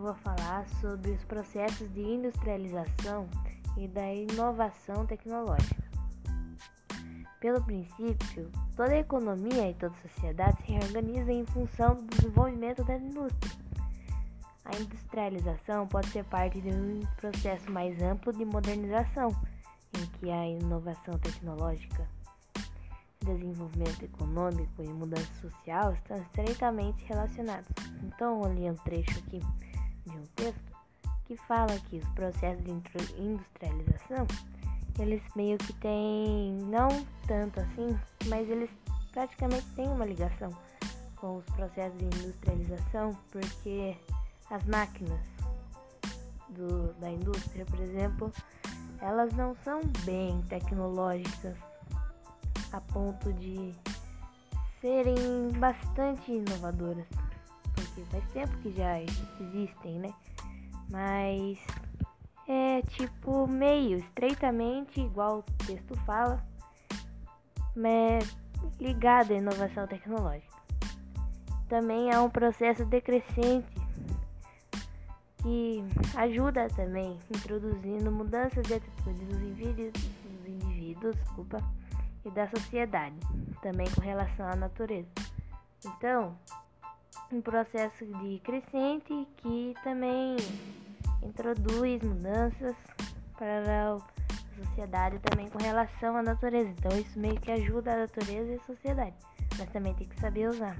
vou falar sobre os processos de industrialização e da inovação tecnológica. Pelo princípio, toda economia e toda sociedade se reorganiza em função do desenvolvimento da indústria. A industrialização pode ser parte de um processo mais amplo de modernização, em que a inovação tecnológica, desenvolvimento econômico e mudança social estão estreitamente relacionados. Então, eu li um trecho aqui de um texto que fala que os processos de industrialização eles meio que têm, não tanto assim, mas eles praticamente têm uma ligação com os processos de industrialização, porque as máquinas do, da indústria, por exemplo, elas não são bem tecnológicas a ponto de serem bastante inovadoras, porque faz tempo que já existem, né? Mas é tipo meio estreitamente igual o texto fala, mas ligado à inovação tecnológica. Também há um processo decrescente que ajuda também introduzindo mudanças de atitude dos indivíduos, dos indivíduos desculpa, e da sociedade, também com relação à natureza. Então, um processo de crescente que também introduz mudanças para a sociedade também com relação à natureza. Então isso meio que ajuda a natureza e a sociedade, mas também tem que saber usar.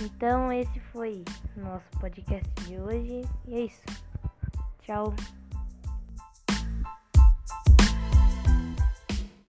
Então esse foi nosso podcast de hoje e é isso. Tchau.